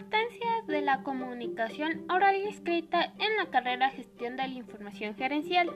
importancia de la comunicación oral y escrita en la carrera Gestión de la Información Gerencial.